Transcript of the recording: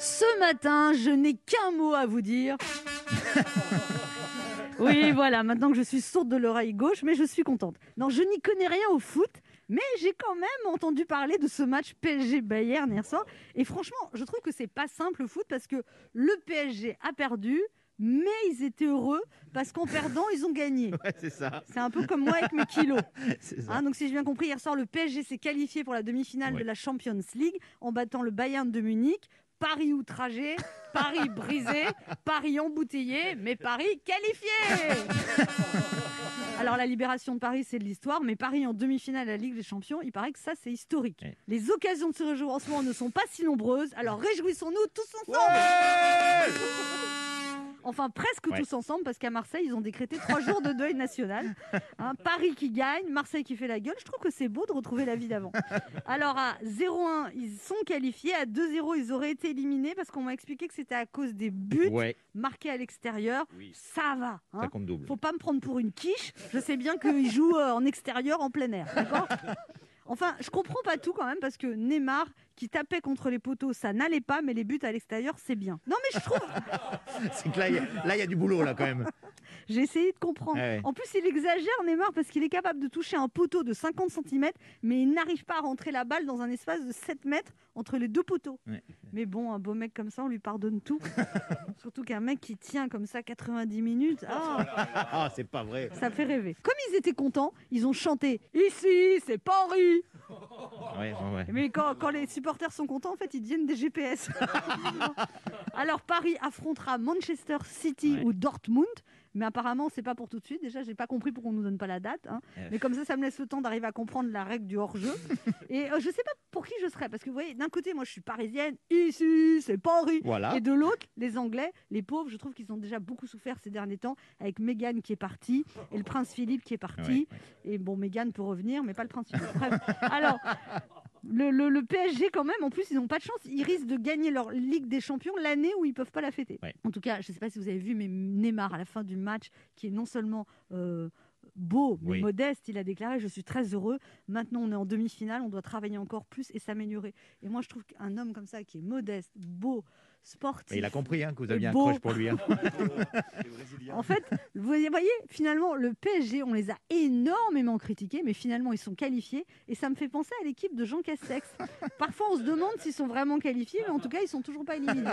Ce matin, je n'ai qu'un mot à vous dire. Oui, voilà, maintenant que je suis sourde de l'oreille gauche, mais je suis contente. Non, je n'y connais rien au foot, mais j'ai quand même entendu parler de ce match PSG-Bayern hier soir. Et franchement, je trouve que c'est pas simple le foot parce que le PSG a perdu, mais ils étaient heureux parce qu'en perdant, ils ont gagné. Ouais, c'est ça. C'est un peu comme moi avec mes kilos. C'est ça. Hein, donc si j'ai bien compris, hier soir, le PSG s'est qualifié pour la demi-finale Ouais. de la Champions League en battant le Bayern de Munich. Paris outragé, Paris brisé, Paris embouteillé, mais Paris qualifié. Alors la libération de Paris, c'est de l'histoire, mais Paris en demi-finale à la Ligue des Champions, il paraît que ça, c'est historique. Les occasions de se réjouir en ce moment ne sont pas si nombreuses, alors réjouissons-nous tous ensemble Enfin, presque Ouais. tous ensemble, parce qu'à Marseille, ils ont décrété trois jours de deuil national. Hein, Paris qui gagne, Marseille qui fait la gueule. Je trouve que c'est beau de retrouver la vie d'avant. Alors, à 0-1, ils sont qualifiés. À 2-0, ils auraient été éliminés parce qu'on m'a expliqué que c'était à cause des buts Ouais, marqués à l'extérieur. Oui. Ça va. hein. ça compte double. Faut pas me prendre pour une quiche. Je sais bien qu'ils jouent euh, en extérieur, en plein air. D'accord? Enfin, je comprends pas tout quand même parce que Neymar qui tapait contre les poteaux, ça n'allait pas, mais les buts à l'extérieur, c'est bien. Non, mais je trouve, C'est que là, il y a- là, il y a du boulot, là, quand même. j'ai essayé de comprendre. Ah ouais. En plus, il exagère Neymar parce qu'il est capable de toucher un poteau de 50 cm, mais il n'arrive pas à rentrer la balle dans un espace de 7 mètres entre les deux poteaux. Ouais. Mais bon, un beau mec comme ça, on lui pardonne tout. Surtout qu'un mec qui tient comme ça 90 minutes, ah, Ah, c'est pas vrai. ça fait rêver. Comme ils étaient contents, ils ont chanté Ici, c'est Paris Ouais. Mais quand, quand les supporters sont contents, en fait, ils deviennent des GPS. Alors, Paris affrontera Manchester City ou Dortmund. Mais apparemment, c'est pas pour tout de suite. Déjà, j'ai pas compris pourquoi on nous donne pas la date. hein. Euh. Mais comme ça, ça me laisse le temps d'arriver à comprendre la règle du hors-jeu. Et euh, je sais pas pour qui je serais. Parce que vous voyez, d'un côté, moi, je suis parisienne. Ici, c'est Paris. Voilà. Et de l'autre, les Anglais, les pauvres, je trouve qu'ils ont déjà beaucoup souffert ces derniers temps avec Meghan qui est partie et le prince Philippe qui est parti. Ouais, Et bon, Meghan peut revenir, mais pas le prince Philippe. Bref. Alors, le, le- le PSG, quand même, en plus, ils n'ont pas de chance. Ils risquent de gagner leur Ligue des Champions l'année où ils peuvent pas la fêter. Ouais. En tout cas, je ne sais pas si vous avez vu, mais Neymar, à la fin du match, qui est non seulement euh, beau, mais Oui. modeste, il a déclaré Je suis très heureux. Maintenant, on est en demi-finale, on doit travailler encore plus et s'améliorer. Et moi, je trouve qu'un homme comme ça, qui est modeste, beau, sportif. Mais il a compris hein, que vous aviez un crush pour lui. hein. En fait, vous voyez, voyez, finalement, le PSG, on les a énormément critiqués, mais finalement, ils sont qualifiés. Et ça me fait penser à l'équipe de Jean Castex. Parfois, on se demande s'ils sont vraiment qualifiés, mais en tout cas, ils sont toujours pas éliminés.